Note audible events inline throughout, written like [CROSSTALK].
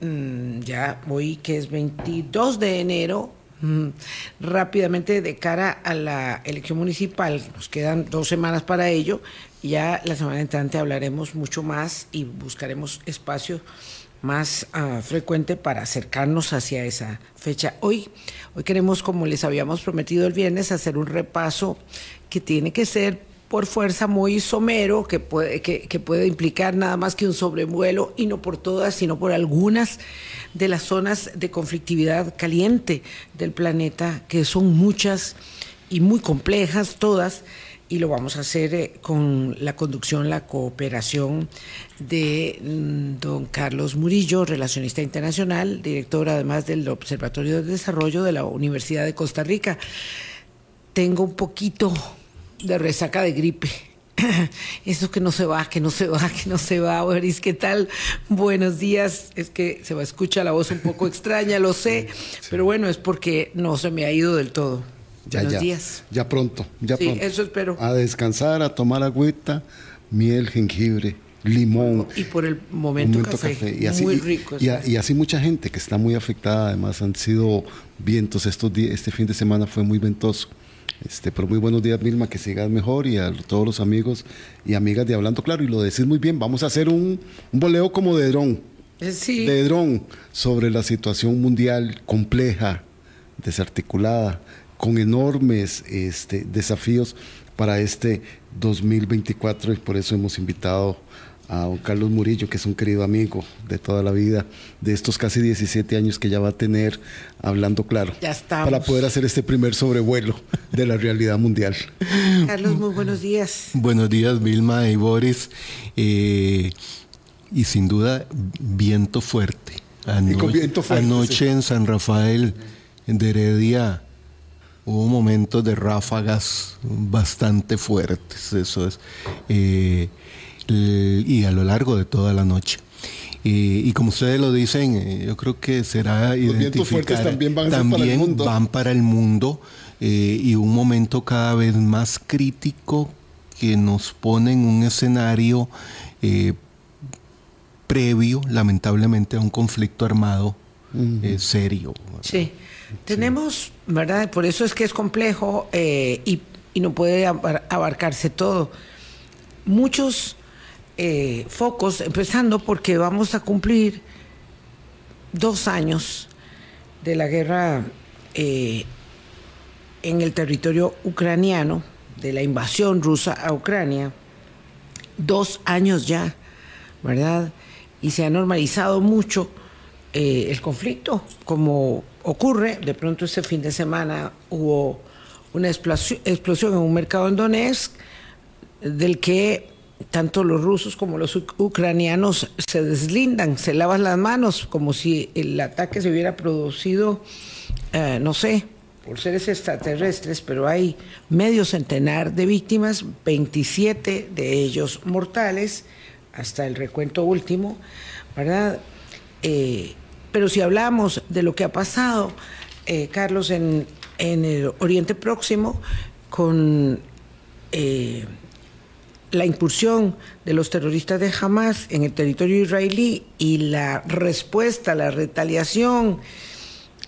mm, ya hoy que es 22 de enero, mm, rápidamente de cara a la elección municipal, nos quedan dos semanas para ello, ya la semana entrante hablaremos mucho más y buscaremos espacio más uh, frecuente para acercarnos hacia esa fecha. Hoy, hoy queremos, como les habíamos prometido el viernes, hacer un repaso que tiene que ser por fuerza muy somero, que puede, que, puede implicar nada más que un sobrevuelo, y no por todas, sino por algunas de las zonas de conflictividad caliente del planeta, que son muchas y muy complejas todas y lo vamos a hacer eh, con la conducción, la cooperación de mm, don Carlos Murillo, relacionista internacional, director además del Observatorio de Desarrollo de la Universidad de Costa Rica. Tengo un poquito de resaca de gripe. [CLEARS THROAT] Eso que no se va, que no se va, que no se va. Boris, ¿qué tal? Buenos días. Es que se va a escuchar la voz un poco [LAUGHS] extraña, lo sé, pero bueno, es porque no se me ha ido del todo. Ya, Buenos ya, días. ya pronto, ya Sí, pronto. eso espero. A descansar, a tomar agüita, miel, jengibre, limón. Y por el momento, café. Y así, Muy rico. Y, y así mucha gente que está muy afectada. Además, han sido vientos estos días. Este fin de semana fue muy ventoso. Este, pero muy buenos días, Milma, que sigas mejor y a todos los amigos y amigas de Hablando Claro. Y lo decís muy bien, vamos a hacer un, un boleo como de dron, Eh, Sí. de dron sobre la situación mundial compleja, desarticulada, con enormes este, desafíos para este 2024 y por eso hemos invitado a don Carlos Murillo, que es un querido amigo de toda la vida, de estos casi 17 años que ya va a tener hablando claro, Ya estamos. para poder hacer este primer sobrevuelo de la realidad mundial. Carlos, muy buenos días. Buenos días, Vilma y Boris. Eh, y sin duda, viento fuerte. Y con viento fuerte, anoche sí. en San Rafael de Heredia hubo momentos de ráfagas bastante fuertes, eso es. Eh, y a lo largo de toda la noche. Y como ustedes lo dicen, eh, yo creo que será Los vientos fuertes identificar- también van para el mundo. van para el mundo eh, y un momento cada vez más crítico que nos pone en un escenario eh, previo, lamentablemente, a un conflicto armado eh, serio. Sí. Tenemos, ¿verdad? Por eso es que es complejo eh, y, y no puede abar- abarcarse todo. Muchos eh, focos, empezando porque vamos a cumplir dos años de la guerra eh, en el territorio ucraniano, de la invasión rusa a Ucrania. Dos años ya, ¿verdad? Y se ha normalizado mucho eh, el conflicto, como ocurre, de pronto este fin de semana hubo una explosión, en un mercado en Donetsk, del que tanto los rusos como los uc- ucranianos se deslindan, se lavan las manos, como si el ataque se hubiera producido, eh, no sé, por seres extraterrestres, pero hay medio centenar de víctimas, 27 de ellos mortales, hasta el recuento último, ¿verdad? Eh, pero si hablamos de lo que ha pasado, eh, Carlos, en, en el Oriente Próximo, con eh, la incursión de los terroristas de Hamas en el territorio israelí y la respuesta, la retaliación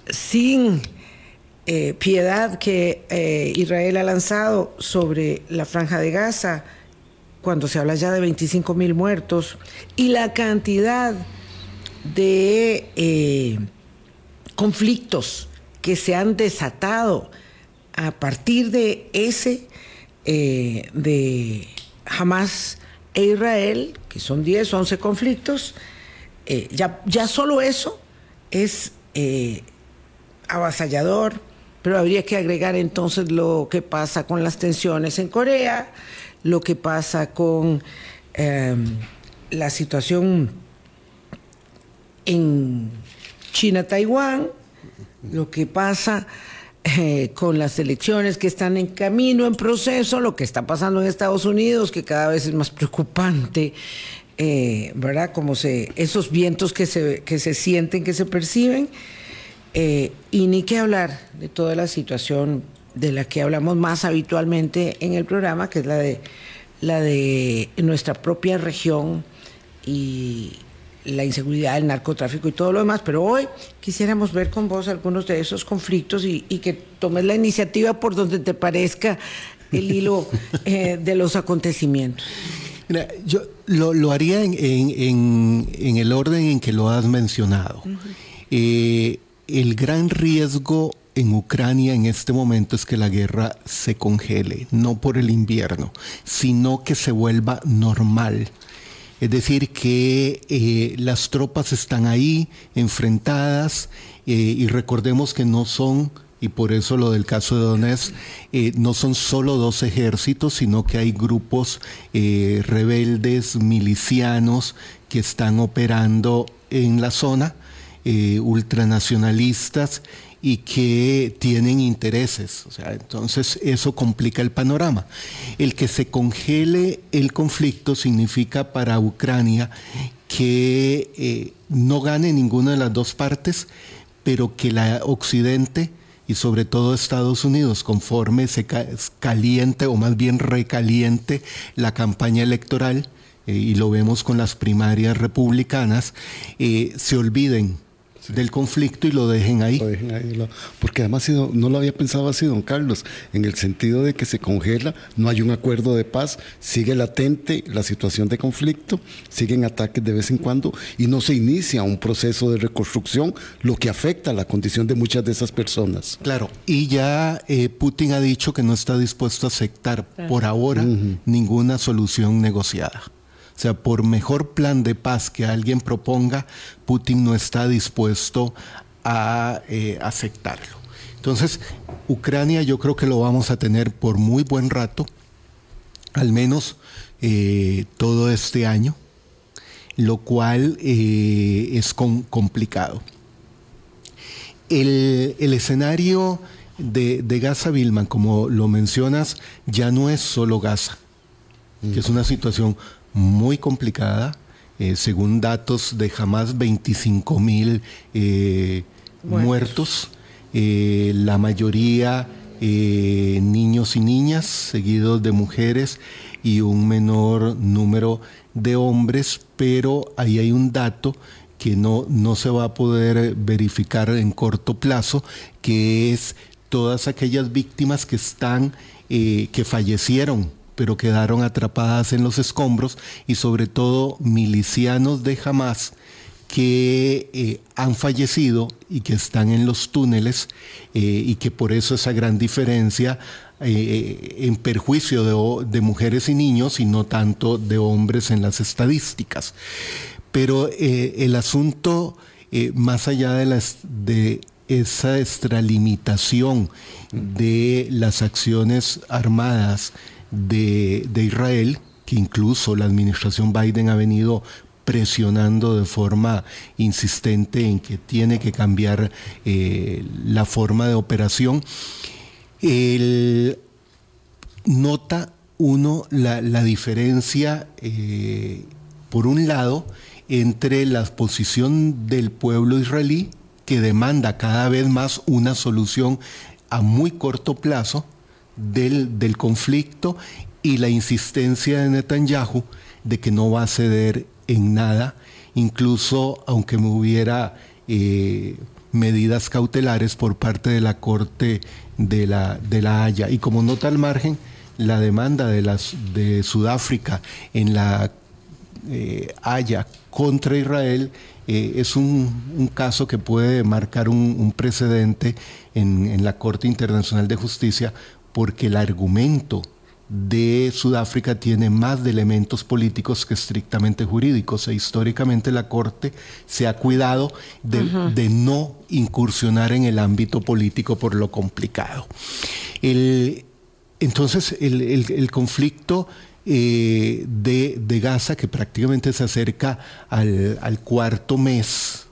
sin eh, piedad que eh, Israel ha lanzado sobre la franja de Gaza, cuando se habla ya de 25 mil muertos, y la cantidad de eh, conflictos que se han desatado a partir de ese, de Hamas e Israel, que son 10, 11 conflictos, eh, ya, ya solo eso es eh, avasallador, pero habría que agregar entonces lo que pasa con las tensiones en Corea, lo que pasa con eh, la situación en China-Taiwán, lo que pasa eh, con las elecciones que están en camino, en proceso, lo que está pasando en Estados Unidos, que cada vez es más preocupante, eh, ¿verdad? Como se, esos vientos que se, que se sienten, que se perciben, eh, y ni que hablar de toda la situación de la que hablamos más habitualmente en el programa, que es la de, la de nuestra propia región y la inseguridad, el narcotráfico y todo lo demás, pero hoy quisiéramos ver con vos algunos de esos conflictos y, que tomes la iniciativa por donde te parezca el hilo [LAUGHS] eh, de los acontecimientos. Mira, yo lo, haría en, el orden en que lo has mencionado. Eh, el gran riesgo en Ucrania en este momento es que la guerra se congele, no por el invierno, sino que se vuelva normal. Es decir, que eh, las tropas están ahí enfrentadas eh, y recordemos que no son, y por eso lo del caso de Donetsk, eh, no son solo dos ejércitos, sino que hay grupos rebeldes, milicianos, que están operando en la zona, ultranacionalistas y que tienen intereses. O sea, entonces eso complica el panorama. El que se congele el conflicto significa para Ucrania que eh, no gane ninguna de las dos partes, pero que la Occidente y sobre todo Estados Unidos, conforme se caliente o más bien recaliente la campaña electoral, eh, y lo vemos con las primarias republicanas, eh, se olviden del conflicto y lo dejen ahí. porque además no lo había pensado así, don Carlos, en el sentido de que se congela, no hay un acuerdo de paz, sigue latente la situación de conflicto, siguen ataques de vez en cuando y no se inicia un proceso de reconstrucción, lo que afecta la condición de muchas de esas personas. Claro, y ya eh, Putin ha dicho que no está dispuesto a aceptar por ahora ninguna solución negociada. O sea, por mejor plan de paz que alguien proponga, Putin no está dispuesto a eh, aceptarlo. Entonces, Ucrania yo creo que lo vamos a tener por muy buen rato, al menos eh, todo este año, lo cual eh, es complicado. El, escenario de, de Gaza, Vilman, como lo mencionas, ya no es solo Gaza, que es una situación muy complicada. Eh, según datos de jamás 25 mil eh, muertos, eh, la mayoría niños y niñas, seguidos de mujeres y un menor número de hombres, pero ahí hay un dato que no, no se va a poder verificar en corto plazo, que es todas aquellas víctimas que están, que fallecieron pero quedaron atrapadas en los escombros y sobre todo milicianos de Hamas que eh, han fallecido y que están en los túneles eh, y que por eso esa gran diferencia eh, en perjuicio de, mujeres y niños y no tanto de hombres en las estadísticas. Pero el asunto, más allá de, de esa extralimitación de las acciones armadas de, Israel, que incluso la administración Biden ha venido presionando de forma insistente en que tiene que cambiar eh, la forma de operación. nota uno la, diferencia, eh, por un lado, entre la posición del pueblo israelí, que demanda cada vez más una solución a muy corto plazo, del, conflicto y la insistencia de Netanyahu de que no va a ceder en nada, incluso aunque hubiera eh, medidas cautelares por parte de la Corte de la, de la Haya. Y como nota al margen, la demanda de, las, de Sudáfrica en la eh, Haya contra Israel eh, es un, caso que puede marcar un, precedente en, en, la Corte Internacional de Justicia porque el argumento de Sudáfrica tiene más de elementos políticos que estrictamente jurídicos e históricamente la Corte se ha cuidado de, no incursionar en el ámbito político por lo complicado. entonces el, conflicto eh, de, Gaza, que prácticamente se acerca al, cuarto mes,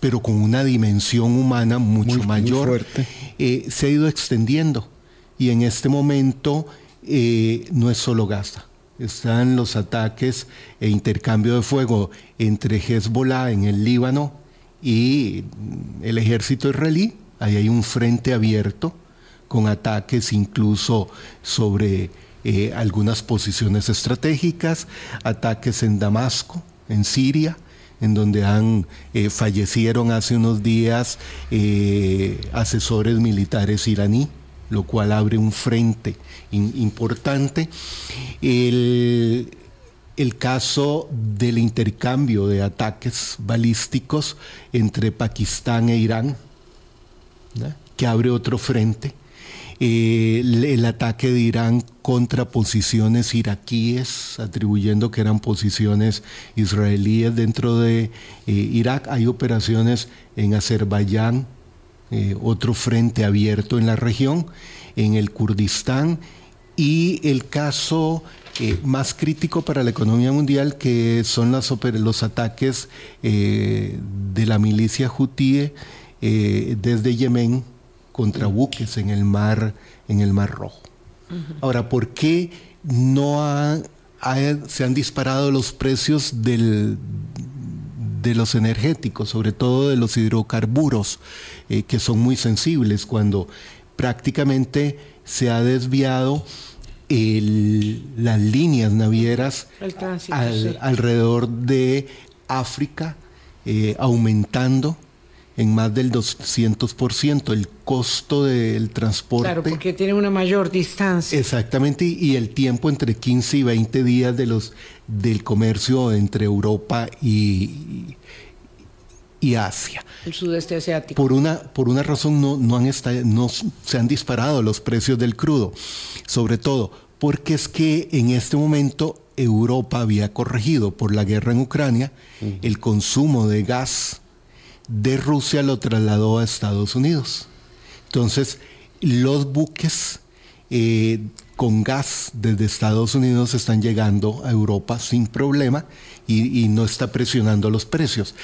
pero con una dimensión humana mucho mayor, eh, se ha ido extendiendo. Y en este momento eh, no es solo Gaza. Están los ataques e intercambio de fuego entre Hezbollah en el Líbano y el ejército israelí. Ahí hay un frente abierto con ataques incluso sobre eh, algunas posiciones estratégicas, ataques en Damasco, en Siria, en donde han eh, fallecieron hace unos días eh, asesores militares iraní, lo cual abre un frente importante. El, caso del intercambio de ataques balísticos entre Pakistán e Irán, que abre otro frente. Eh, el, ataque de Irán contra posiciones iraquíes, atribuyendo que eran posiciones israelíes dentro de eh, Irak. Hay operaciones en Azerbaiyán, eh, otro frente abierto en la región, en el Kurdistán y el caso más crítico para la economía mundial que son las, los ataques de la milicia hutíe desde Yemen contra buques en el mar, en el mar Rojo. Ahora, ¿por qué no se han disparado los precios del, de los energéticos, sobre todo de los hidrocarburos, eh, que son muy sensibles cuando prácticamente se ha desviado las líneas navieras alrededor de África, eh, aumentando en más del 200% el costo del transporte. Claro, porque tiene una mayor distancia. Exactamente, y el tiempo entre 15 y 20 días de los, del comercio entre Europa y, y Asia. El sudeste asiático. Por una, por una razón no, no, han no se han disparado los precios del crudo, sobre todo porque es que en este momento Europa había corregido por la guerra en Ucrania el consumo de gas de Rusia lo trasladó a Estados Unidos. Entonces, los buques eh, con gas desde Estados Unidos están llegando a Europa sin problema y, no está presionando los precios.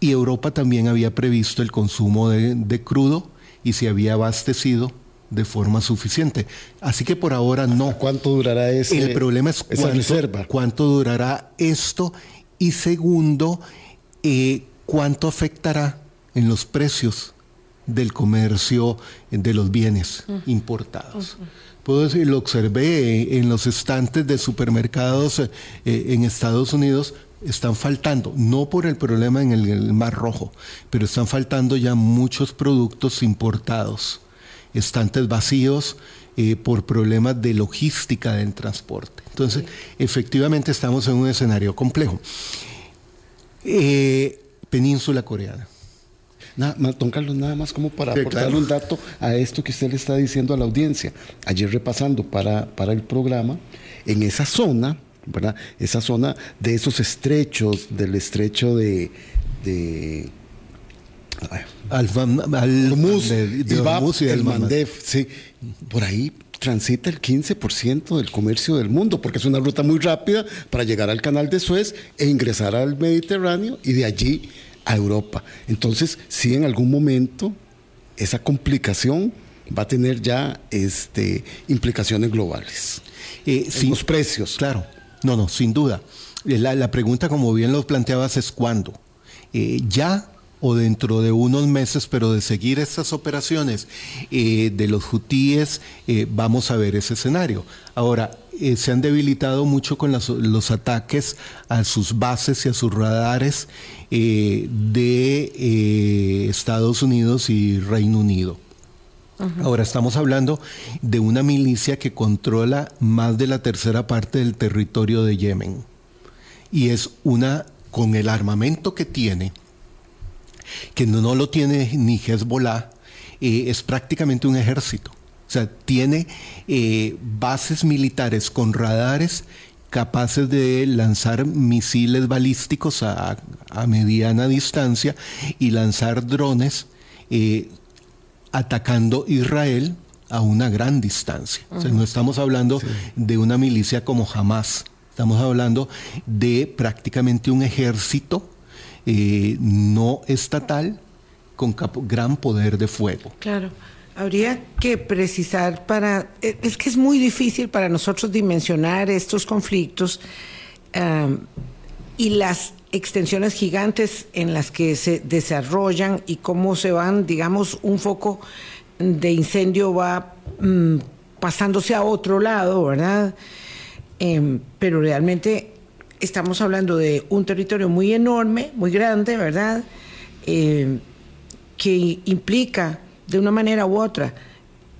Y Europa también había previsto el consumo de, crudo y se había abastecido de forma suficiente. Así que por ahora no. ¿Cuánto durará ese, El problema es cuánto, cuánto durará esto y segundo, eh, cuánto afectará en los precios del comercio de los bienes importados. Puedo decir, lo observé en los estantes de supermercados eh, en Estados Unidos, están faltando, no por el problema en el, Mar Rojo, pero están faltando ya muchos productos importados, estantes vacíos eh, por problemas de logística del transporte. Entonces, efectivamente estamos en un escenario complejo. Eh, península coreana. don Carlos, nada más como para aportarle un dato a esto que usted le está diciendo a la audiencia. Ayer repasando para, para el programa, en esa zona, ¿verdad? Esa zona de esos estrechos, del estrecho de... de al, al y el Mandef, sí, por ahí transita el 15% del comercio del mundo, porque es una ruta muy rápida para llegar al canal de Suez e ingresar al Mediterráneo y de allí a Europa. Entonces, sí, en algún momento esa complicación va a tener ya este, implicaciones globales. Eh, sin, los precios. Claro, no, no, sin duda. Eh, la, pregunta, como bien lo planteabas, es cuándo. Eh, ya o dentro de unos meses, pero de seguir estas operaciones eh, de los hutíes, vamos a ver ese escenario. Ahora, eh, se han debilitado mucho con los ataques a sus bases y a sus radares eh, de eh, Estados Unidos y Reino Unido. Ahora estamos hablando de una milicia que controla más de la tercera parte del territorio de Yemen. Y es una, con el armamento que tiene, que no, lo tiene ni Hezbollah, es prácticamente un ejército. O sea, tiene eh, bases militares con radares capaces de lanzar misiles balísticos a, mediana distancia y lanzar drones eh, atacando Israel a una gran distancia. O sea, no estamos hablando de una milicia como jamás. Estamos hablando de prácticamente un ejército eh, no estatal con gran poder de fuego. Claro. Habría que precisar para, eh, es que es muy difícil para nosotros dimensionar estos conflictos y las extensiones gigantes en las que se desarrollan y cómo se van, digamos, un foco de incendio va mm, pasándose a otro lado, ¿verdad? Em, pero realmente estamos hablando de un territorio muy enorme, muy grande, ¿verdad? Eh, que implica de una manera u otra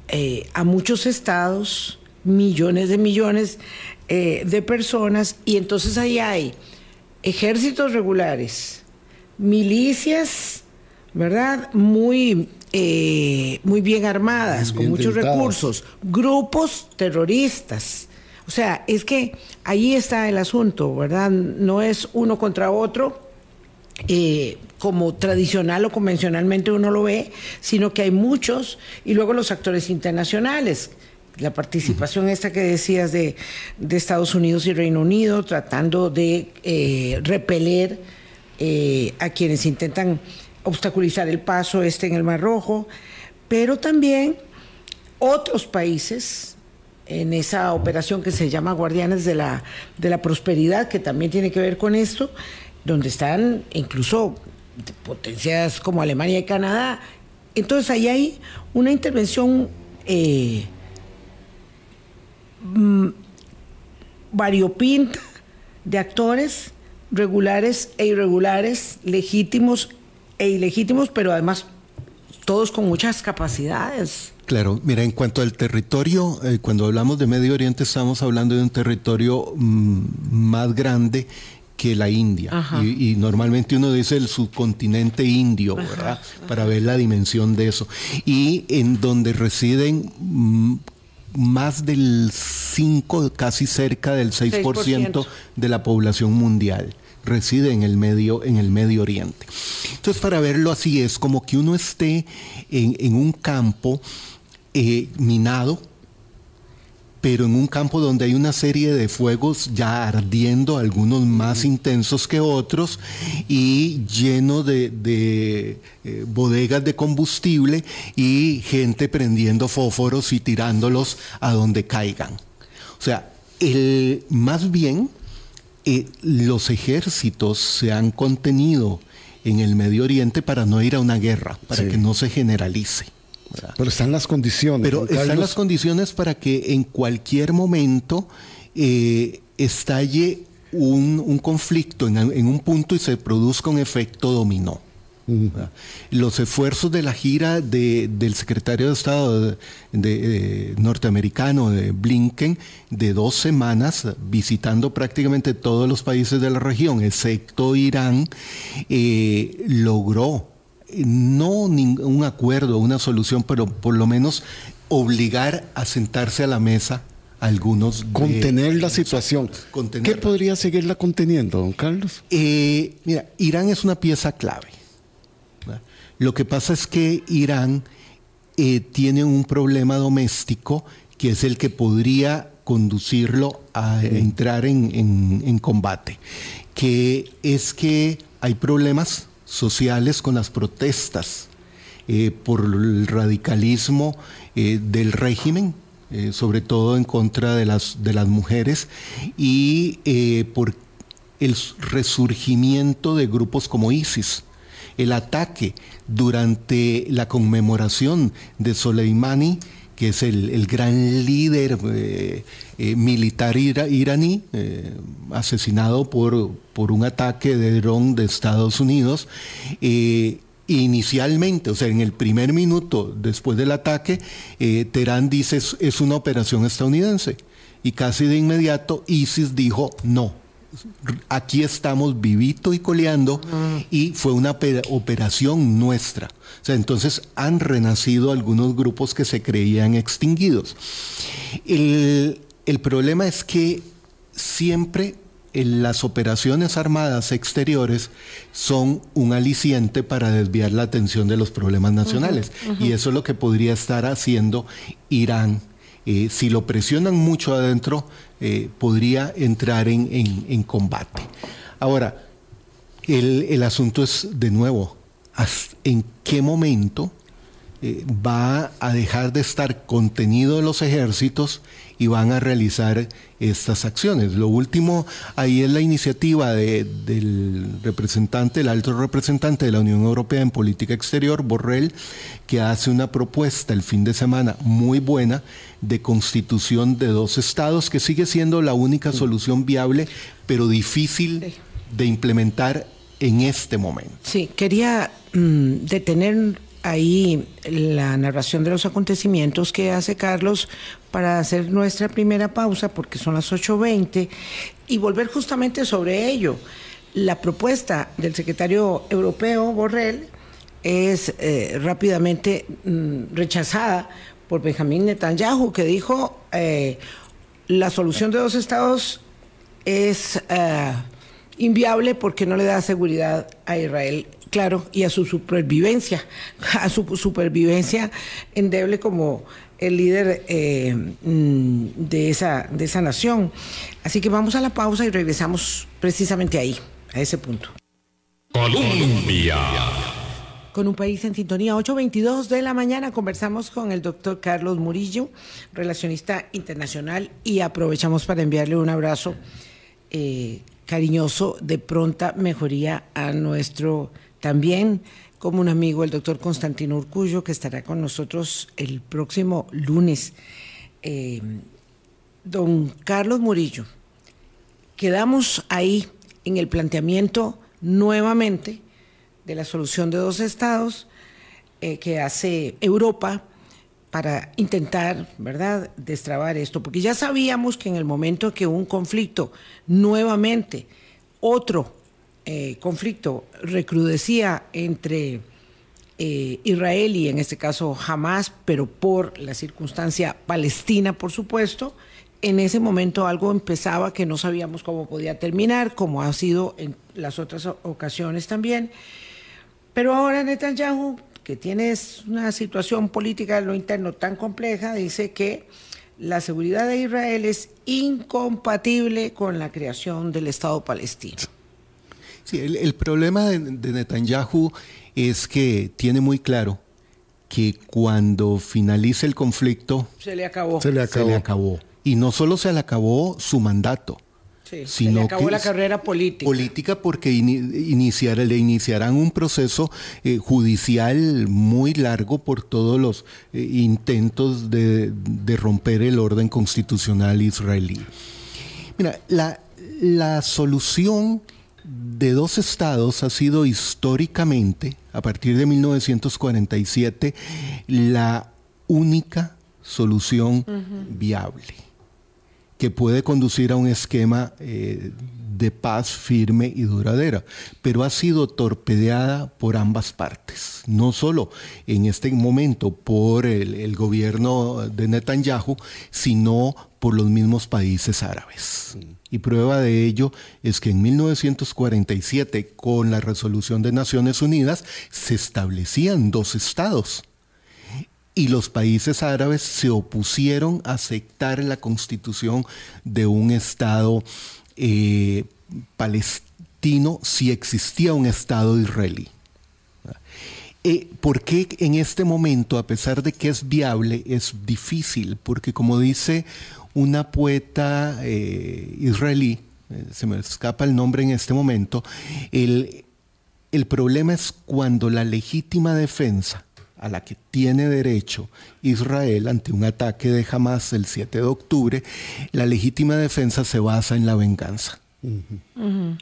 eh, a muchos estados, millones de millones eh, de personas, y entonces ahí hay ejércitos regulares, milicias, ¿verdad? Muy, muy bien armadas, con muchos recursos, grupos terroristas. O sea, es que ahí está el asunto, ¿verdad? No es uno contra otro, eh, como tradicional o convencionalmente uno lo ve, sino que hay muchos y luego los actores internacionales. La participación esta que decías de, Estados Unidos y Reino Unido tratando de eh, repeler eh, a quienes intentan obstaculizar el paso este en el Mar Rojo, pero también otros países en esa operación que se llama Guardianes de la, de la Prosperidad, que también tiene que ver con esto, donde están incluso potencias como Alemania y Canadá. Entonces ahí hay una intervención eh, mm, variopinta de actores regulares e irregulares, legítimos e ilegítimos, pero además todos con muchas capacidades. Claro, mira, en cuanto al territorio, eh, cuando hablamos de Medio Oriente estamos hablando de un territorio mm, más grande que la India. Y, normalmente uno dice el subcontinente indio, ¿verdad? Para ver la dimensión de eso. Y en donde residen mm, más del 5, casi cerca del 6%, de la población mundial reside en el medio, en el medio oriente. Entonces, para verlo así, es como que uno esté en, un campo eh, minado, pero en un campo donde hay una serie de fuegos ya ardiendo, algunos más intensos que otros, y lleno de, eh, bodegas de combustible y gente prendiendo fósforos y tirándolos a donde caigan. O sea, el, más bien eh, los ejércitos se han contenido en el Medio Oriente para no ir a una guerra, para que no se generalice. Pero están las condiciones. Pero están las condiciones para que en cualquier momento eh, estalle un, conflicto en, un punto y se produzca un efecto dominó. Los esfuerzos de la gira del secretario de Estado de, norteamericano, de Blinken, de dos semanas, visitando prácticamente todos los países de la región, excepto Irán, eh, logró no ningún acuerdo, una solución, pero por lo menos obligar a sentarse a la mesa a algunos. Contener la situación. ¿Qué podría seguirla conteniendo, don Carlos? Eh, mira, Irán es una pieza clave. Lo que pasa es que Irán eh, tiene un problema doméstico que es el que podría conducirlo a entrar en combate, que es que hay problemas sociales con las protestas eh, por el radicalismo eh, del régimen, eh, sobre todo en contra de las, de las mujeres, y por el resurgimiento de grupos como ISIS. El ataque durante la conmemoración de Soleimani que es el, gran líder eh, eh, militar iraní, eh, asesinado por, por, un ataque de dron de Estados Unidos. inicialmente, o sea, en el primer minuto después del ataque, Teherán dice es una operación estadounidense. Y casi de inmediato ISIS dijo no, aquí estamos vivito y coleando y fue una operación nuestra. O sea, entonces han renacido algunos grupos que se creían extinguidos. El, problema es que siempre las operaciones armadas exteriores son un aliciente para desviar la atención de los problemas nacionales. Y eso es lo que podría estar haciendo Irán eh, si lo presionan mucho adentro, eh, podría entrar en, combate. Ahora, el, asunto es, de nuevo, ¿en qué momento eh, va a dejar de estar contenido en los ejércitos y van a realizar estas acciones. Lo último ahí es la iniciativa del representante, el alto representante de la Unión Europea en política exterior, Borrell, que hace una propuesta el fin de semana muy buena de constitución de dos estados, que sigue siendo la única solución viable, pero difícil de implementar en este momento. Sí, quería mm, detener ahí la narración de los acontecimientos que hace Carlos para hacer nuestra primera pausa, porque son las 8.20, y volver justamente sobre ello. La propuesta del secretario europeo, Borrell, es eh, rápidamente mm, rechazada por Benjamín Netanyahu, que dijo eh, la solución de dos estados es eh, inviable porque no le da seguridad a Israel claro, y a su supervivencia, [LAUGHS] a su supervivencia endeble como el líder eh, mm, de, esa, de esa nación. Así que vamos a la pausa y regresamos precisamente ahí, a ese punto. Colombia. Con un país en sintonía, 8.22 de la mañana, conversamos con el doctor Carlos Murillo, relacionista internacional, y aprovechamos para enviarle un abrazo eh, cariñoso de pronta mejoría a nuestro también como un amigo, el doctor Constantino Urcullo, que estará con nosotros el próximo lunes. Eh, don Carlos Murillo, quedamos ahí en el planteamiento nuevamente de la solución de dos estados eh, que hace Europa para intentar, ¿verdad?, destrabar esto, porque ya sabíamos que en el momento que un conflicto nuevamente, otro eh, conflicto recrudecía entre eh, Israel y en este caso Hamas, pero por la circunstancia palestina, por supuesto, en ese momento algo empezaba que no sabíamos cómo podía terminar, como ha sido en las otras ocasiones también. Pero ahora Netanyahu, que tiene una situación política en lo interno tan compleja, dice que la seguridad de Israel es incompatible con la creación del Estado palestino. Sí, el, problema de, Netanyahu es que tiene muy claro que cuando finalice el conflicto... Se le acabó. Se le acabó. Y no solo se le acabó su mandato, sino se le acabó la carrera política. Política porque le iniciarán un proceso eh, judicial muy largo por todos los eh, intentos de, de, romper el orden constitucional israelí. Mira, la, la solución de dos estados ha sido históricamente, a partir de 1947, la única solución viable que puede conducir a un esquema eh, de paz firme y duradera, pero ha sido torpedeada por ambas partes, no solo en este momento por el, gobierno de Netanyahu, sino por los mismos países árabes. Y prueba de ello es que en 1947, con la resolución de Naciones Unidas, se establecían dos estados. Y los países árabes se opusieron a aceptar la constitución de un estado eh, palestino si existía un estado israelí. Eh, ¿Por qué en este momento, a pesar de que es viable, es difícil? Porque como dice una poeta eh, israelí, eh, se me escapa el nombre en este momento, el, el problema es cuando la legítima defensa a la que tiene derecho Israel ante un ataque de Hamas el 7 de octubre, la legítima defensa se basa en la venganza.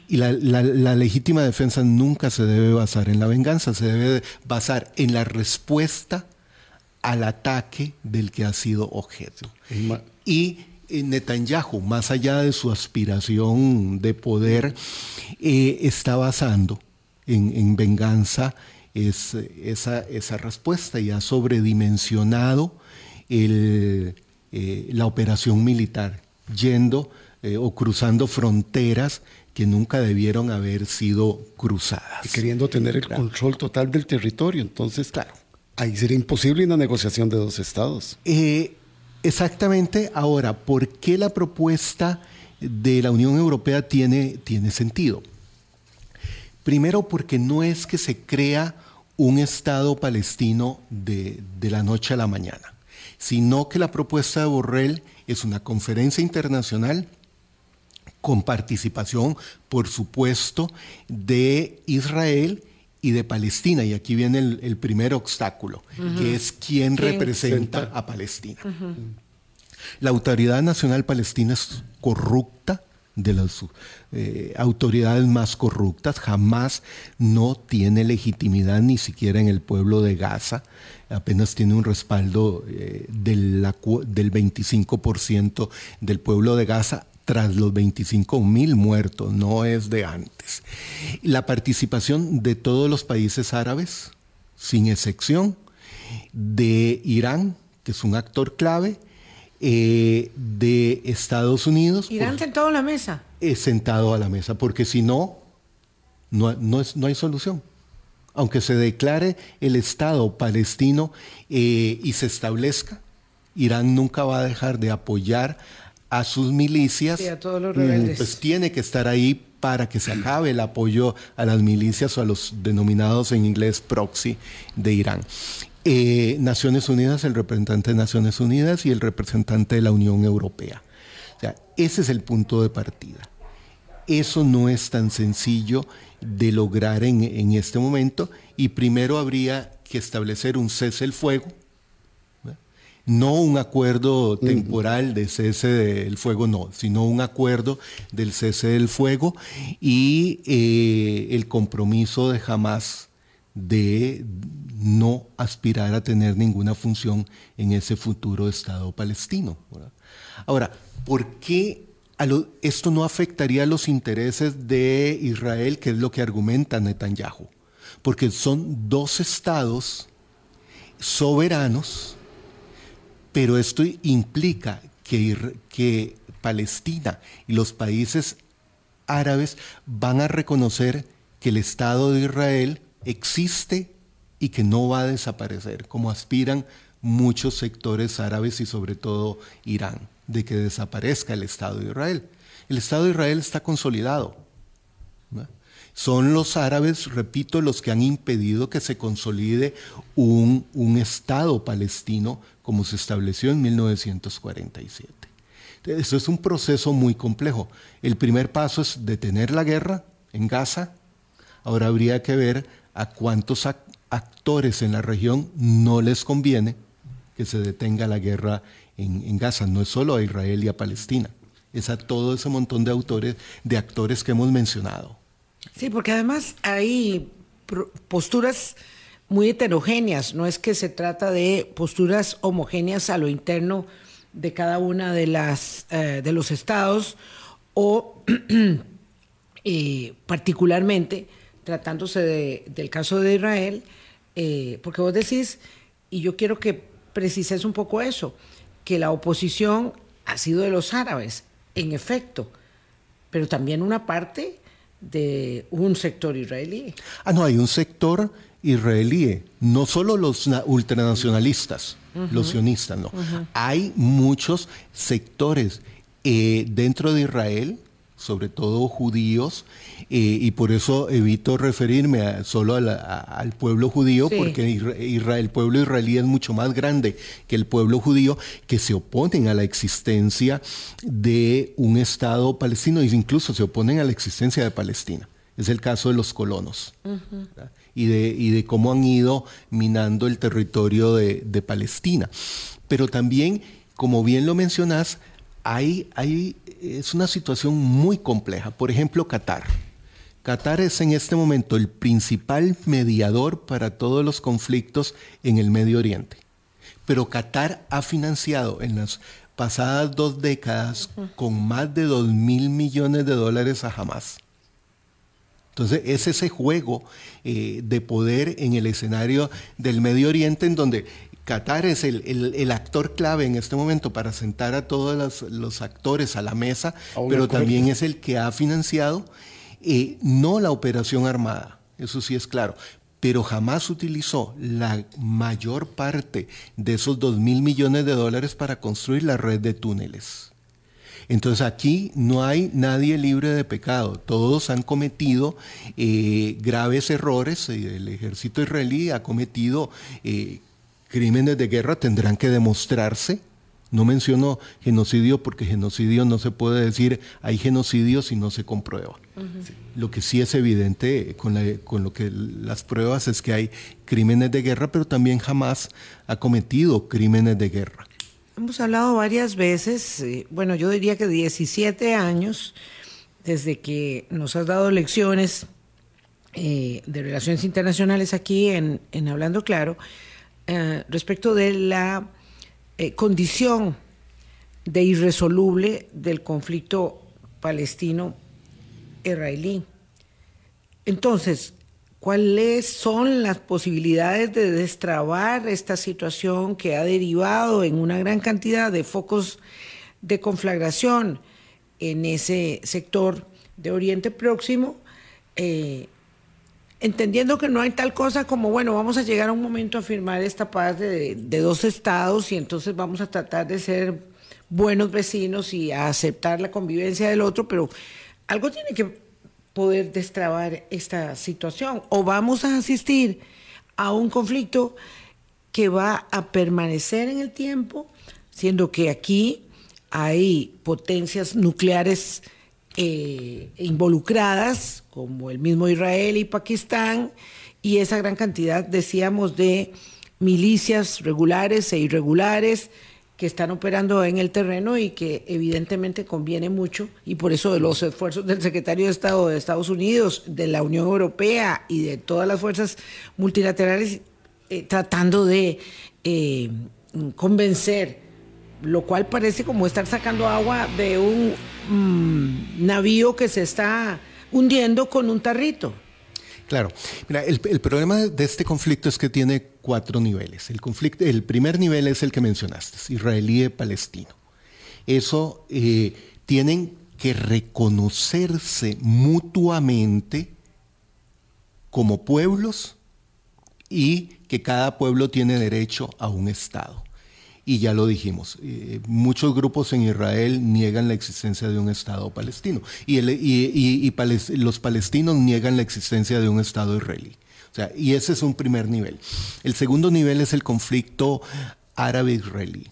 Y la, la, legítima defensa nunca se debe basar en la venganza, se debe basar en la respuesta al ataque del que ha sido objeto. Y eh, Netanyahu, más allá de su aspiración de poder, eh, está basando en, venganza esa, esa, respuesta y ha sobredimensionado el, eh, la operación militar, yendo o cruzando fronteras que nunca debieron haber sido cruzadas. Y queriendo tener el control total del territorio, entonces, claro, ahí sería imposible una negociación de dos estados. Exactamente. Ahora, ¿por qué la propuesta de la Unión Europea tiene, tiene sentido? Primero, porque no es que se crea un Estado palestino de, de la noche a la mañana, sino que la propuesta de Borrell es una conferencia internacional con participación, por supuesto, de Israel y de Palestina. Y aquí viene el, primer obstáculo, que es quién representa a Palestina. La Autoridad Nacional Palestina es corrupta, de las eh, autoridades más corruptas, jamás no tiene legitimidad ni siquiera en el pueblo de Gaza, apenas tiene un respaldo eh, del, del 25% del pueblo de Gaza tras los 25 mil muertos, no es de antes. La participación de todos los países árabes, sin excepción, de Irán, que es un actor clave, eh, de Estados Unidos. Irán sentado a la mesa. Es sentado a la mesa, porque si no, no, no, hay solución. Aunque se declare el Estado palestino eh, y se establezca, Irán nunca va a dejar de apoyar a sus milicias, a todos los rebeldes. pues tiene que estar ahí para que se acabe el apoyo a las milicias o a los denominados en inglés proxy de Irán. Eh, Naciones Unidas, el representante de Naciones Unidas y el representante de la Unión Europea. O sea, ese es el punto de partida. Eso no es tan sencillo de lograr en, en este momento y primero habría que establecer un cese el fuego, no un acuerdo temporal de cese del fuego, no, sino un acuerdo del cese del fuego y eh, el compromiso de jamás de no aspirar a tener ninguna función en ese futuro Estado palestino. Ahora, ¿por qué esto no afectaría a los intereses de Israel, que es lo que argumenta Netanyahu? Porque son dos estados soberanos, pero esto implica que, que Palestina y los países árabes van a reconocer que el Estado de Israel existe y que no va a desaparecer, como aspiran muchos sectores árabes y sobre todo Irán, de que desaparezca el Estado de Israel. El Estado de Israel está consolidado. Son los árabes, repito, los que han impedido que se consolide un, un Estado palestino como se estableció en 1947. Eso es un proceso muy complejo. El primer paso es detener la guerra en Gaza. Ahora habría que ver a cuántos actores en la región no les conviene que se detenga la guerra en, en, Gaza. No es solo a Israel y a Palestina, es a todo ese montón de autores, de actores que hemos mencionado. Sí, porque además hay posturas muy heterogéneas, no es que se trata de posturas homogéneas a lo interno de cada una de las eh, de los estados o [CLEARS THROAT] eh, particularmente tratándose del caso de Israel, eh, porque vos decís, y yo quiero que precises un poco eso, que la oposición ha sido de los árabes, en efecto, pero también una parte de un sector israelí. Ah, no, hay un sector israelí, no solo los ultranacionalistas, los sionistas, no. Hay muchos sectores eh, dentro de Israel, sobre todo judíos, y por eso evito referirme solo al pueblo judío, porque Israel, el pueblo israelí es mucho más grande que el pueblo judío, que se oponen a la existencia de un Estado palestino, e incluso se oponen a la existencia de Palestina. Es el caso de los colonos y, de, y, de, cómo han ido minando el territorio de, de Palestina. Pero también, como bien lo mencionás, hay, hay, es una situación muy compleja. Por ejemplo, Qatar. Qatar es en este momento el principal mediador para todos los conflictos en el Medio Oriente. Pero Qatar ha financiado en las pasadas dos décadas con más de 2 mil millones de dólares a Hamas. Entonces es ese juego eh, de poder en el escenario del Medio Oriente en donde Qatar es el, actor clave en este momento para sentar a todos los, actores a la mesa, pero también es el que ha financiado eh, no la operación armada, eso sí es claro, pero jamás utilizó la mayor parte de esos 2 mil millones de dólares para construir la red de túneles. Entonces aquí no hay nadie libre de pecado. Todos han cometido eh, graves errores. El ejército israelí ha cometido eh, crímenes de guerra, tendrán que demostrarse. No menciono genocidio porque genocidio no se puede decir hay genocidio si no se comprueba. Lo que sí es evidente con, con, lo que las pruebas es que hay crímenes de guerra, pero también jamás ha cometido crímenes de guerra. Hemos hablado varias veces, eh, bueno, yo diría que 17 años desde que nos has dado lecciones eh, de relaciones internacionales aquí en, Hablando Claro, eh, respecto de la condición de irresoluble del conflicto palestino-israelí. Entonces, ¿Cuáles son las posibilidades de destrabar esta situación que ha derivado en una gran cantidad de focos de conflagración en ese sector de Oriente Próximo? Eh, entendiendo que no hay tal cosa como, bueno, vamos a llegar a un momento a firmar esta paz de, de dos estados y entonces vamos a tratar de ser buenos vecinos y a aceptar la convivencia del otro, pero algo tiene que poder destrabar esta situación. O vamos a asistir a un conflicto que va a permanecer en el tiempo, siendo que aquí hay potencias nucleares eh, involucradas, como el mismo Israel y Pakistán, y esa gran cantidad, decíamos, de milicias regulares e irregulares que están operando en el terreno y que evidentemente conviene mucho y por eso de los esfuerzos del secretario de Estado de Estados Unidos, de la Unión Europea y de todas las fuerzas multilaterales eh, tratando de eh, convencer, lo cual parece como estar sacando agua de un mm, navío que se está hundiendo con un tarrito. Claro, mira, el, problema de este conflicto es que tiene cuatro niveles. El, conflicto, el primer nivel es el que mencionaste, israelí y palestino. Eso eh, tienen que reconocerse mutuamente como pueblos y que cada pueblo tiene derecho a un Estado. Y ya lo dijimos, eh, muchos grupos en Israel niegan la existencia de un Estado palestino y, los palestinos niegan la existencia de un Estado israelí. O sea, y ese es un primer nivel. El segundo nivel es el conflicto árabe-israelí.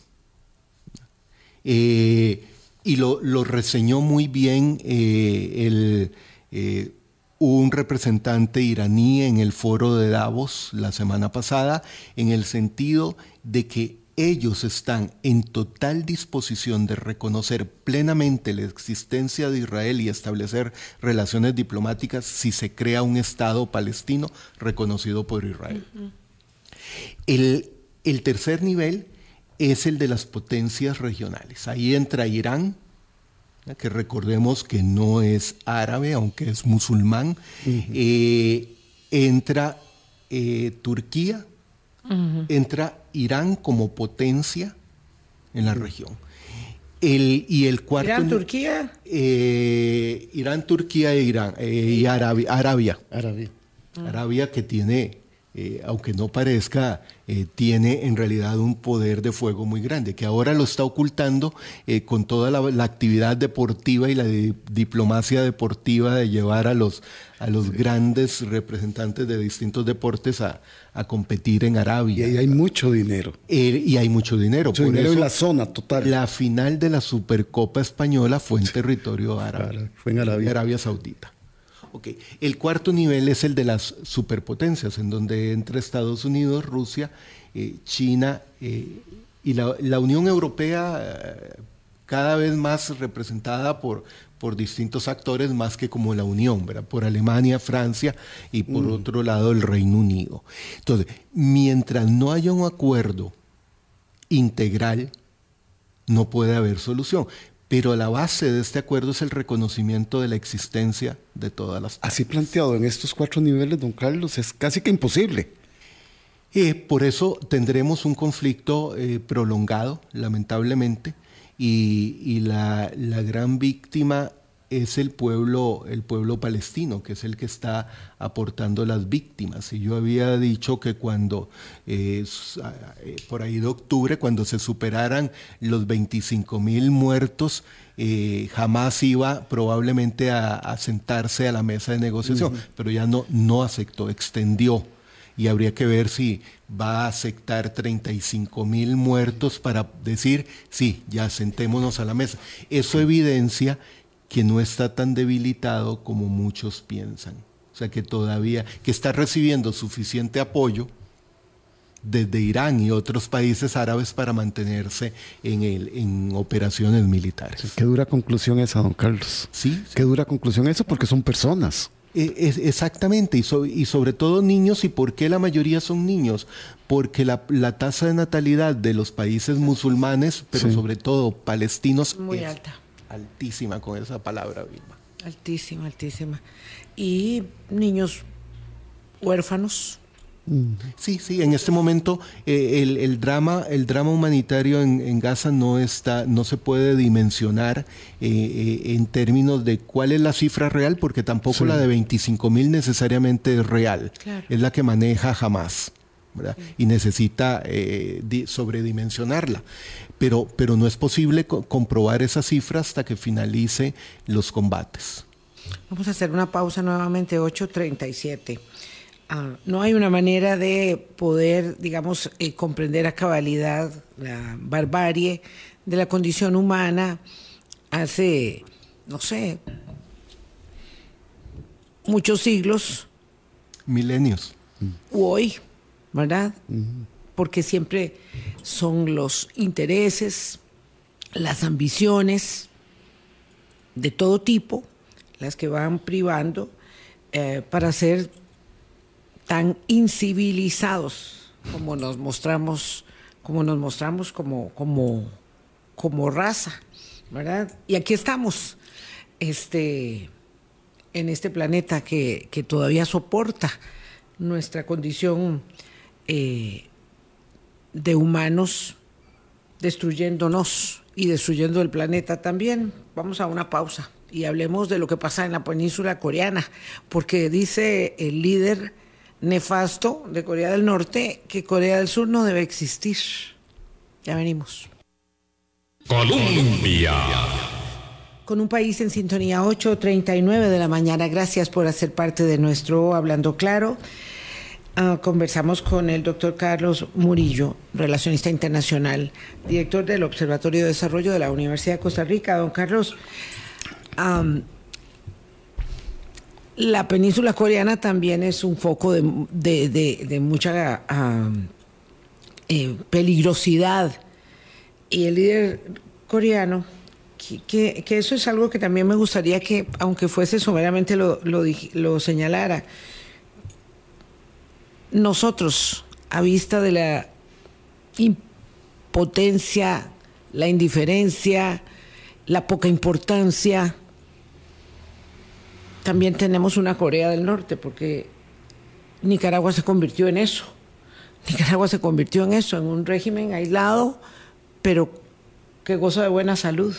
Eh, y lo, reseñó muy bien eh, un representante iraní en el foro de Davos la semana pasada, en el sentido de que ellos están en total disposición de reconocer plenamente la existencia de Israel y establecer relaciones diplomáticas si se crea un Estado palestino reconocido por Israel. el, tercer nivel es el de las potencias regionales. Ahí entra Irán, que recordemos que no es árabe, aunque es musulmán. Eh, entra eh, Turquía, entra Irán como potencia en la región. El, y el cuarto, ¿Irán, Turquía? Eh, Irán, Turquía e Irán, eh, y Arabia. Arabia, Arabia que tiene eh, aunque no parezca, eh, tiene en realidad un poder de fuego muy grande, que ahora lo está ocultando eh, con toda la, actividad deportiva y la diplomacia deportiva de llevar a los, a los grandes representantes de distintos deportes a, competir en Arabia. Y hay mucho dinero. y hay mucho dinero. Mucho dinero en la zona total. La final de la Supercopa Española fue en territorio árabe. fue en Arabia. Arabia Saudita. El cuarto nivel es el de las superpotencias, en donde entra Estados Unidos, Rusia, eh, China eh, y la, Unión Europea eh, cada vez más representada por, por distintos actores más que como la Unión, ¿verdad? por Alemania, Francia y por mm. otro lado el Reino Unido. Entonces, mientras no haya un acuerdo integral, no puede haber solución. Pero la base de este acuerdo es el reconocimiento de la existencia de todas las Así planteado en estos cuatro niveles, don Carlos, es casi que imposible. Eh, por eso tendremos un conflicto eh, prolongado, lamentablemente, y, la, gran víctima es el pueblo, el pueblo palestino, que es el que está aportando las víctimas. Y yo había dicho que cuando, eh, eh, por ahí de octubre, cuando se superaran los 25 mil muertos, eh, jamás iba probablemente a, sentarse a la mesa de negociación, pero ya no, no aceptó, extendió y habría que ver si va a aceptar 35 mil muertos para decir, sí, ya sentémonos a la mesa. Eso evidencia que no está tan debilitado como muchos piensan. O sea, que todavía, que está recibiendo suficiente apoyo desde Irán y otros países árabes para mantenerse en, el, en operaciones militares. qué dura conclusión esa, don Carlos. Sí. Qué dura conclusión eso, porque son personas. Eh, exactamente, y, y, sobre todo niños. ¿Y por qué la mayoría son niños? Porque la, tasa de natalidad de los países musulmanes, pero sobre todo palestinos, muy es alta. Altísima con esa palabra, Vilma. Altísima, altísima. Y niños huérfanos, Sí, sí, en este momento eh, el, drama, el drama humanitario en, Gaza no está, no se puede dimensionar eh, eh, en términos de cuál es la cifra real, porque tampoco la de 25 mil necesariamente es real. Es la que maneja jamás. y necesita sobredimensionarla. Pero, pero no es posible comprobar esa cifra hasta que finalice los combates. Vamos a hacer una pausa nuevamente, 8.37. Ah, no hay una manera de poder, digamos, eh, comprender a cabalidad la barbarie de la condición humana hace, no sé, muchos siglos. Milenios. U hoy, ¿verdad? Porque siempre son los intereses, las ambiciones de todo tipo las que van privando eh, para hacer tan incivilizados como nos mostramos, como nos mostramos como, como, como raza, ¿verdad? Y aquí estamos, este, en este planeta que, todavía soporta nuestra condición eh, de humanos, destruyéndonos y destruyendo el planeta también. Vamos a una pausa y hablemos de lo que pasa en la península coreana, porque dice el líder nefasto de Corea del Norte que Corea del Sur no debe existir. Ya venimos. Colombia. Con un país en sintonía 8.39 de la mañana. Gracias por hacer parte de nuestro Hablando Claro. Ah, conversamos con el doctor Carlos Murillo, relacionista internacional, director del Observatorio de Desarrollo de la Universidad de Costa Rica. Don Carlos, la península coreana también es un foco de, mucha eh, peligrosidad. Y el líder coreano, que, eso es algo que también me gustaría que, aunque fuese someramente, lo, lo señalara. Nosotros, a vista de la impotencia, la indiferencia, la poca importancia, también tenemos una Corea del Norte, porque Nicaragua se convirtió en eso. Nicaragua se convirtió en eso, en un régimen aislado, pero que goza de buena salud.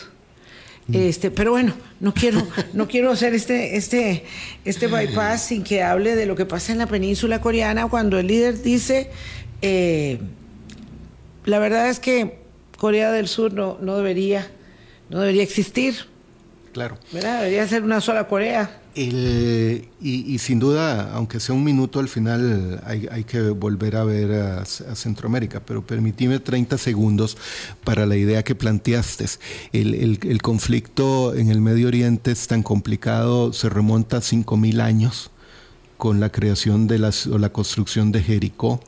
Mm. Este, pero bueno, no quiero, no quiero hacer este, este, este bypass sin que hable de lo que pasa en la península coreana cuando el líder dice, eh, la verdad es que Corea del Sur no, no debería, no debería existir. Claro. Debería ser una sola Corea. Y, sin duda, aunque sea un minuto, al final hay, que volver a ver a, Centroamérica, pero permitime 30 segundos para la idea que planteaste. El, el conflicto en el Medio Oriente es tan complicado, se remonta a 5.000 años con la creación de las, o la construcción de Jericó.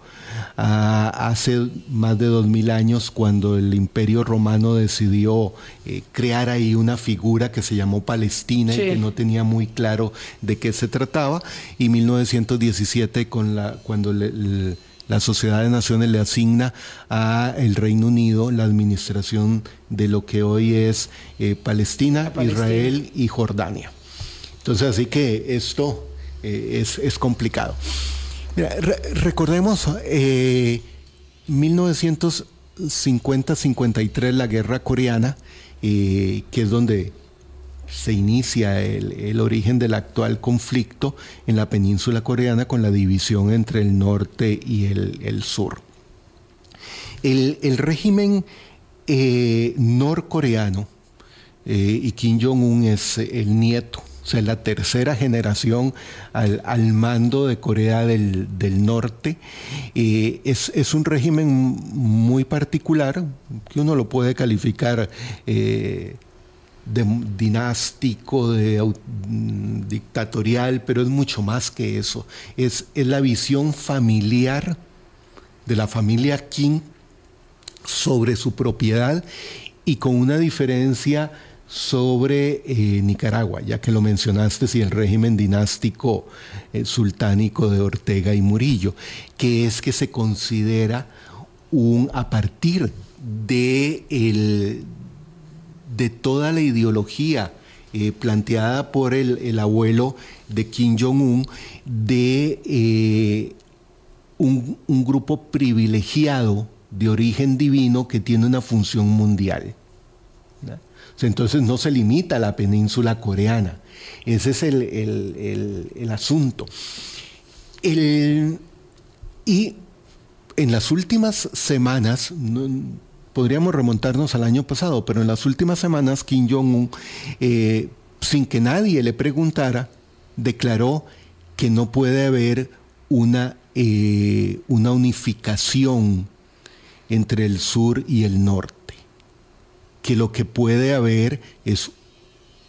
Hace más de dos mil años, cuando el Imperio Romano decidió eh, crear ahí una figura que se llamó Palestina y que no tenía muy claro de qué se trataba, y 1917, con la, cuando la Sociedad de Naciones le asigna a el Reino Unido la administración de lo que hoy es eh, Palestina, Israel y Jordania. Entonces, así que esto eh, es, complicado. Recordemos, 1950-53, eh, la guerra coreana, eh, que es donde se inicia el, origen del actual conflicto en la península coreana con la división entre el norte y el, sur. El, régimen eh, norcoreano, y Kim Jong-un es el nieto, o sea, la tercera generación al, mando de Corea del, Norte. Eh, es, un régimen muy particular, que uno lo puede calificar de dinástico, de, mm, dictatorial, pero es mucho más que eso. Es, es la visión familiar de la familia Kim sobre su propiedad y con una diferencia sobre eh, Nicaragua, ya que lo mencionaste, si el régimen dinástico eh, sultánico de Ortega y Murillo, que es que se considera un, a partir de el, de toda la ideología eh, planteada por el, abuelo de Kim Jong-un de eh, un, grupo privilegiado de origen divino que tiene una función mundial. Entonces no se limita a la península coreana. Ese es el, asunto. y en las últimas semanas, podríamos remontarnos al año pasado, pero en las últimas semanas Kim Jong-un, eh, sin que nadie le preguntara, declaró que no puede haber una, eh, una unificación entre el sur y el norte, que lo que puede haber es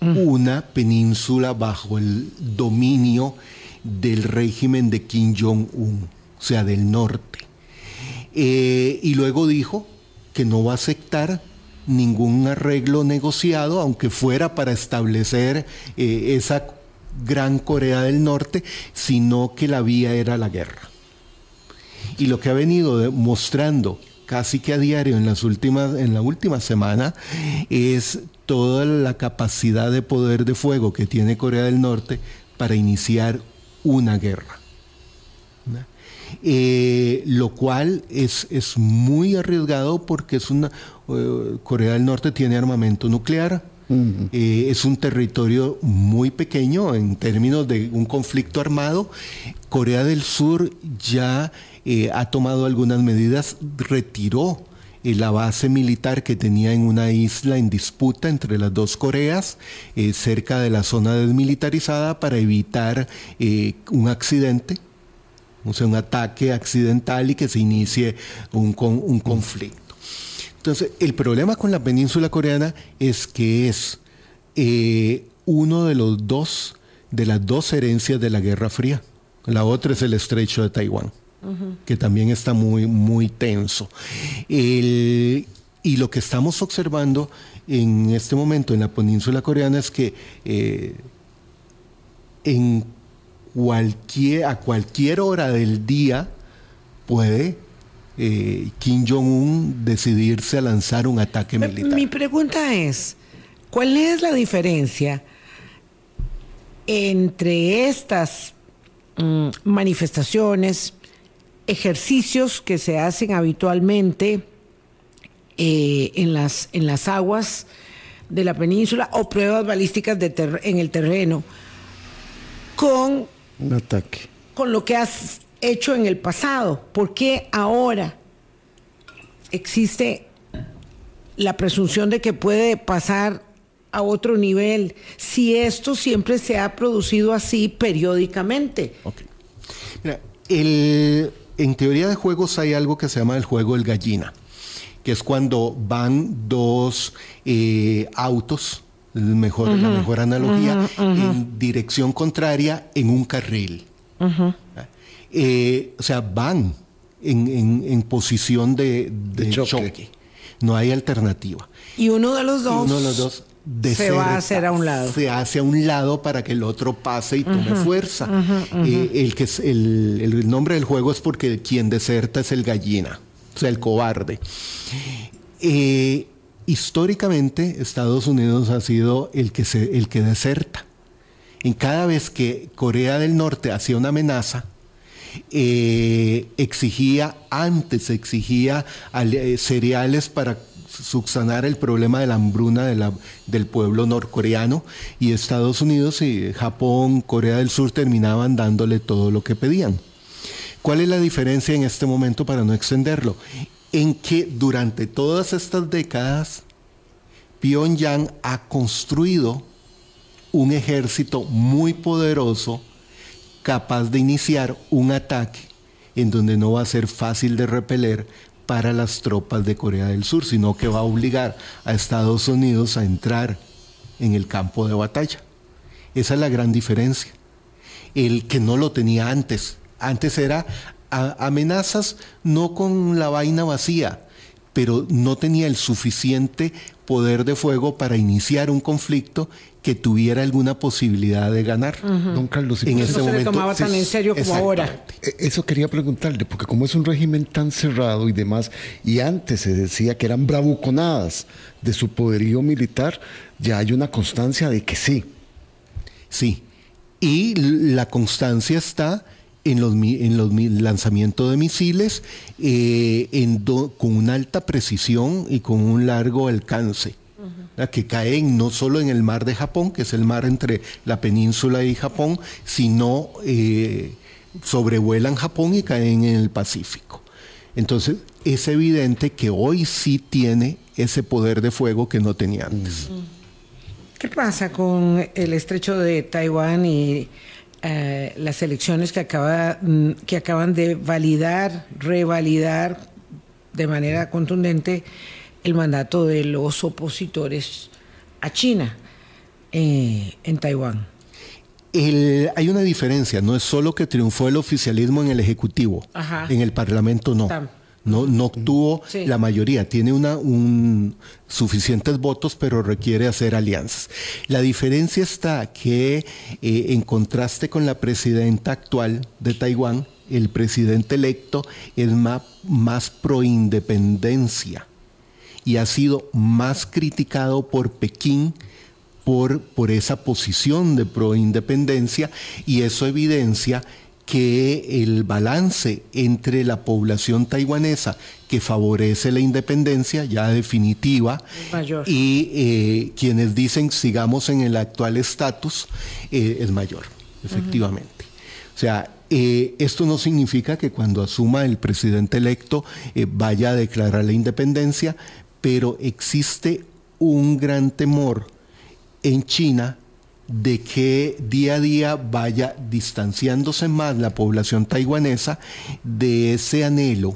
mm. una península bajo el dominio del régimen de Kim Jong-un, o sea, del norte. Eh, y luego dijo que no va a aceptar ningún arreglo negociado, aunque fuera para establecer eh, esa gran Corea del Norte, sino que la vía era la guerra. Y lo que ha venido demostrando casi que a diario en, las últimas, en la última semana es toda la capacidad de poder de fuego que tiene Corea del Norte para iniciar una guerra. Eh, lo cual es, es, muy arriesgado porque es una, eh, Corea del Norte tiene armamento nuclear, eh, es un territorio muy pequeño en términos de un conflicto armado. Corea del Sur ya ha tomado algunas medidas, retiró la base militar que tenía en una isla en disputa entre las dos Coreas, cerca de la zona desmilitarizada, para evitar un accidente o sea, un ataque accidental y que se inicie un, un conflicto. Entonces, el problema con la península coreana es que es eh, uno de los dos, de las dos herencias de la Guerra Fría. La otra es el estrecho de Taiwán, que también está muy, muy tenso. y lo que estamos observando en este momento en la península coreana es que eh, en cualquier, a cualquier hora del día puede eh, Kim Jong-un decidirse a lanzar un ataque militar. Mi pregunta es, ¿cuál es la diferencia entre estas mm, manifestaciones, ejercicios que se hacen habitualmente eh, en, las, en las aguas de la península o pruebas balísticas de en el terreno con un ataque. Con lo que has hecho en el pasado. ¿Por qué ahora existe la presunción de que puede pasar a otro nivel si esto siempre se ha producido así periódicamente? Mira, en teoría de juegos hay algo que se llama el juego del gallina, que es cuando van dos eh, autos mejor, la mejor analogía, en dirección contraria en un carril. Eh, o sea, van en, posición de, choque. No hay alternativa. Y uno de los dos, uno de los dos se va a hacer a un lado. Se hace a un lado para que el otro pase y tome fuerza. Eh, el, que es, el, nombre del juego es porque quien deserta es el gallina, o sea, el cobarde. Eh, históricamente Estados Unidos ha sido el que, se, el que deserta. En cada vez que Corea del Norte hacía una amenaza, eh, exigía, antes exigía cereales para subsanar el problema de la hambruna del pueblo norcoreano y Estados Unidos y Japón, Corea del Sur terminaban dándole todo lo que pedían. ¿Cuál es la diferencia en este momento para no extenderlo? En que durante todas estas décadas Pyongyang ha construido un ejército muy poderoso capaz de iniciar un ataque en donde no va a ser fácil de repeler para las tropas de Corea del Sur, sino que va a obligar a Estados Unidos a entrar en el campo de batalla. Esa es la gran diferencia. El que no lo tenía antes. Antes era amenazas no con la vaina vacía, pero no tenía el suficiente poder de fuego para iniciar un conflicto que tuviera alguna posibilidad de ganar. Don Carlos, en ese momento se tomaba tan en serio como ahora. E, eso quería preguntarle, porque como es un régimen tan cerrado y demás, y antes se decía que eran bravuconadas de su poderío militar, ya hay una constancia de que sí. Sí, y la constancia está en los, en los lanzamientos de misiles eh, con una alta precisión y con un largo alcance. Que caen no solo en el mar de Japón, que es el mar entre la península y Japón, sino eh, sobrevuelan Japón y caen en el Pacífico. Entonces, es evidente que hoy sí tiene ese poder de fuego que no tenía antes. ¿Qué pasa con el estrecho de Taiwán y eh, las elecciones que, acaba, mm, que acaban de validar, revalidar de manera contundente el mandato de los opositores a China eh, en Taiwán. hay una diferencia, no es solo que triunfó el oficialismo en el Ejecutivo, en el Parlamento no. No, no obtuvo la mayoría, tiene una, un, suficientes votos, pero requiere hacer alianzas. La diferencia está que, eh, en contraste con la presidenta actual de Taiwán, el presidente electo es más, más pro independencia y ha sido más criticado por Pekín por, por esa posición de pro independencia y eso evidencia que el balance entre la población taiwanesa que favorece la independencia ya definitiva y eh, quienes dicen sigamos en el actual estatus eh, es mayor, efectivamente. O sea, eh, esto no significa que cuando asuma el presidente electo vaya a declarar la independencia, pero existe un gran temor en China de que día a día vaya distanciándose más la población taiwanesa de ese anhelo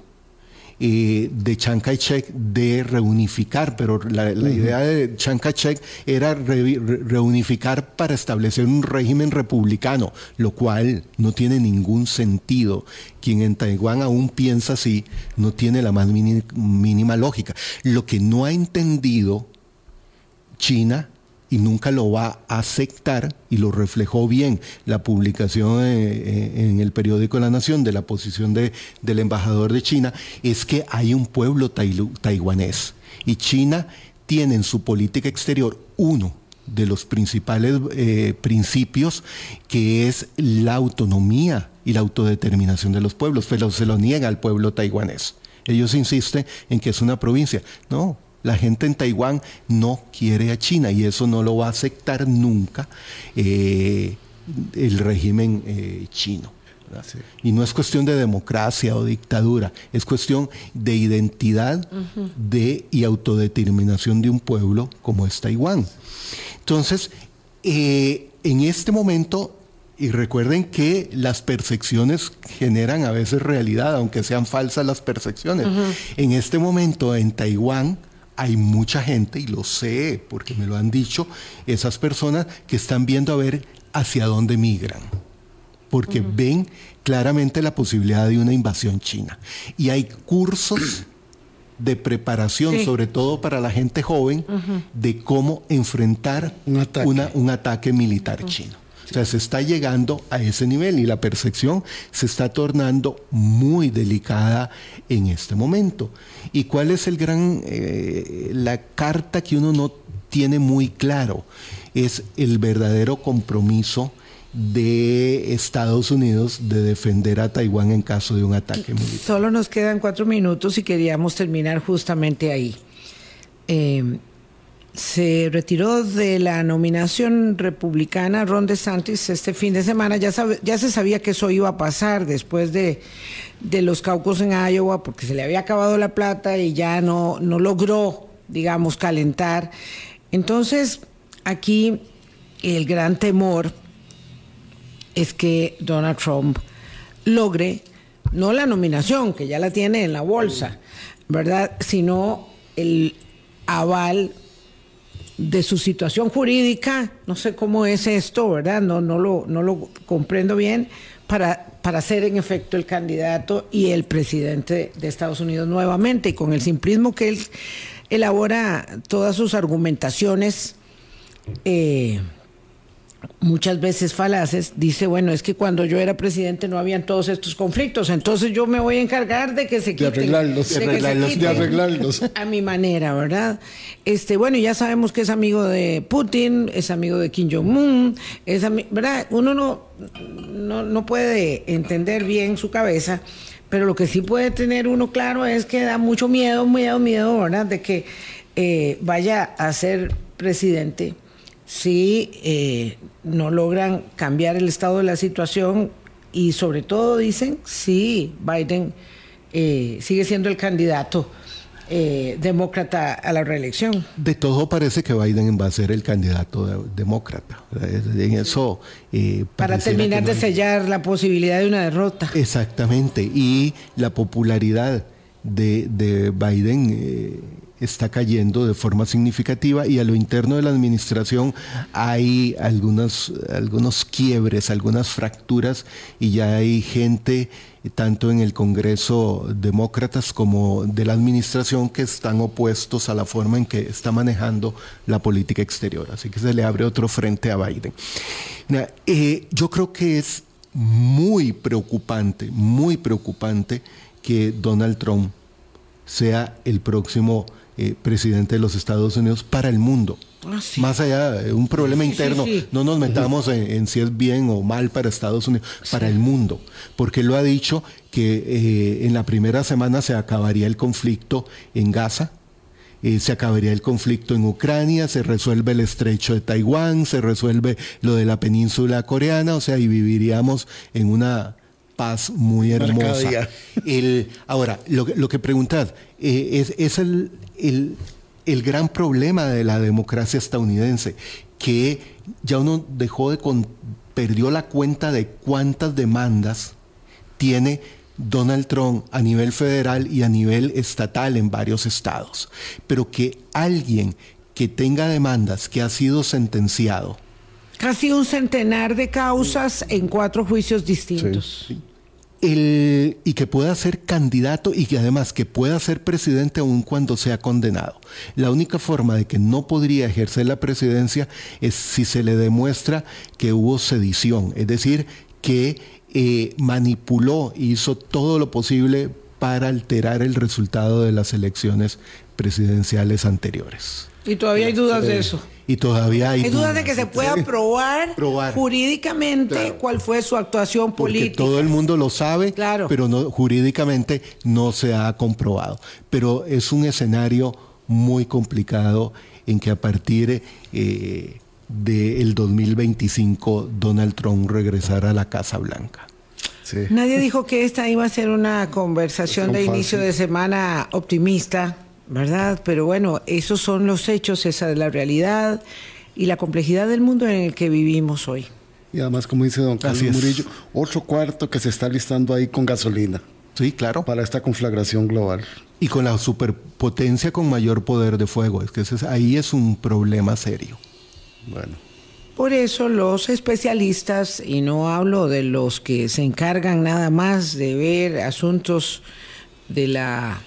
eh, de Chiang Kai-shek de reunificar, pero la, idea de Chiang Kai-shek era reunificar para establecer un régimen republicano, lo cual no tiene ningún sentido. Quien en Taiwán aún piensa así no tiene la más mínima lógica. Lo que no ha entendido China y nunca lo va a aceptar, y lo reflejó bien la publicación eh, eh, en el periódico La Nación de la posición de, del embajador de China, es que hay un pueblo taiwanés y China tiene en su política exterior uno de los principales eh, principios que es la autonomía y la autodeterminación de los pueblos, pero se lo niega al pueblo taiwanés. Ellos insisten en que es una provincia. No, la gente en Taiwán no quiere a China y eso no lo va a aceptar nunca eh, el régimen eh, chino. Y no es cuestión de democracia o dictadura, es cuestión de identidad de, y autodeterminación de un pueblo como es Taiwán. Entonces, eh, en este momento, y recuerden que las percepciones generan a veces realidad, aunque sean falsas las percepciones. En este momento en Taiwán, hay mucha gente, y lo sé porque me lo han dicho, esas personas que están viendo a ver hacia dónde migran, porque ven claramente la posibilidad de una invasión china. Y hay cursos [CLEARS THROAT] de preparación, sobre todo para la gente joven, de cómo enfrentar un ataque. militar chino. O sea, se está llegando a ese nivel y la percepción se está tornando muy delicada en este momento. ¿Y cuál es el gran, eh, la carta que uno no tiene muy claro? Es el verdadero compromiso de Estados Unidos de defender a Taiwán en caso de un ataque militar. Solo nos quedan cuatro minutos y queríamos terminar justamente ahí. eh, se retiró de la nominación republicana Ron DeSantis este fin de semana. Ya, se sabía que eso iba a pasar después de, los caucus en Iowa, porque se le había acabado la plata y ya no, no logró, digamos, calentar. Entonces, aquí el gran temor es que Donald Trump logre no la nominación, que ya la tiene en la bolsa, ¿verdad? Sino el aval de su situación jurídica, no sé cómo es esto, ¿verdad? No, no, lo, no lo comprendo bien, para, para ser en efecto el candidato y el presidente de Estados Unidos nuevamente, y con el simplismo que él elabora todas sus argumentaciones. Eh, muchas veces falaces, dice, bueno, es que cuando yo era presidente no habían todos estos conflictos, entonces yo me voy a encargar de que se quiten. De arreglarlos, de, arreglarlos, [LAUGHS] A mi manera, ¿verdad? Este, bueno, ya sabemos que es amigo de Putin, es amigo de Kim Jong-un, es ¿verdad? Uno no, no, puede entender bien su cabeza, pero lo que sí puede tener uno claro es que da mucho miedo, miedo, miedo, ¿verdad? De que eh, vaya a ser presidente si eh, no logran cambiar el estado de la situación y sobre todo dicen si Biden eh, sigue siendo el candidato eh, demócrata a la reelección. De todo parece que Biden va a ser el candidato demócrata. En eso. Para terminar de sellar la posibilidad de una derrota. Exactamente. Y la popularidad de, de Biden está cayendo de forma significativa y a lo interno de la administración hay algunos, algunos quiebres, algunas fracturas y ya hay gente tanto en el Congreso demócratas como de la administración que están opuestos a la forma en que está manejando la política exterior. Así que se le abre otro frente a Biden. Eh, yo creo que es muy preocupante, muy preocupante que Donald Trump sea el próximo eh, presidente de los Estados Unidos para el mundo. Ah, Más allá de un problema interno, no nos metamos en, si es bien o mal para Estados Unidos, para el mundo, porque lo ha dicho que eh, en la primera semana se acabaría el conflicto en Gaza, eh, se acabaría el conflicto en Ucrania, se resuelve el estrecho de Taiwán, se resuelve lo de la península coreana, o sea, y viviríamos en una paz muy hermosa. El, ahora, lo, lo que preguntad, es, es el, el, gran problema de la democracia estadounidense, que ya uno dejó de perdió la cuenta de cuántas demandas tiene Donald Trump a nivel federal y a nivel estatal en varios estados, pero que alguien que tenga demandas que ha sido sentenciado. Casi un centenar de causas en cuatro juicios distintos y que pueda ser candidato y que además que pueda ser presidente aun cuando sea condenado. La única forma de que no podría ejercer la presidencia es si se le demuestra que hubo sedición, es decir, que eh, manipuló, hizo todo lo posible para alterar el resultado de las elecciones presidenciales anteriores. Y todavía hay dudas de eso. Y todavía hay, hay dudas de que se pueda probar, jurídicamente cuál fue su actuación política. todo el mundo lo sabe, pero no, jurídicamente no se ha comprobado. Pero es un escenario muy complicado en que a partir eh, del 2025 Donald Trump regresará a la Casa Blanca. Nadie dijo que esta iba a ser una conversación de inicio de semana optimista. ¿Verdad? Pero bueno, esos son los hechos, esa es la realidad y la complejidad del mundo en el que vivimos hoy. Y además, como dice don Carlos Murillo, otro cuarto que se está listando ahí con gasolina. Sí, claro. Para esta conflagración global. Y con la superpotencia con mayor poder de fuego. Es que ahí es un problema serio. Bueno. Por eso los especialistas, y no hablo de los que se encargan nada más de ver asuntos de la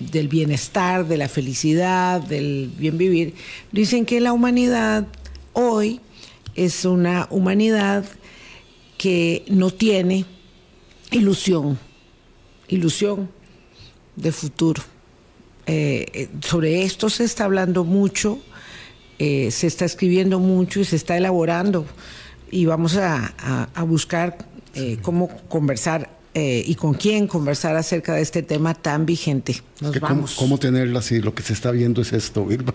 del bienestar, de la felicidad, del bien vivir, dicen que la humanidad hoy es una humanidad que no tiene ilusión, ilusión de futuro. Eh, eh, sobre esto se está hablando mucho, eh, se está escribiendo mucho y se está elaborando y vamos a, buscar cómo conversar eh, y con quién conversar acerca de este tema tan vigente. Nos que vamos. ¿cómo, ¿Cómo tenerla si lo que se está viendo es esto, Vilma?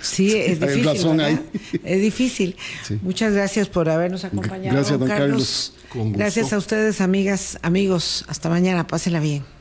Sí, [LAUGHS] es Hay difícil. razón ahí. Es difícil. Sí. Muchas gracias por habernos acompañado. Gracias, don Carlos. Carlos. Con gusto. Gracias a ustedes, amigas, amigos. Hasta mañana. Pásenla bien.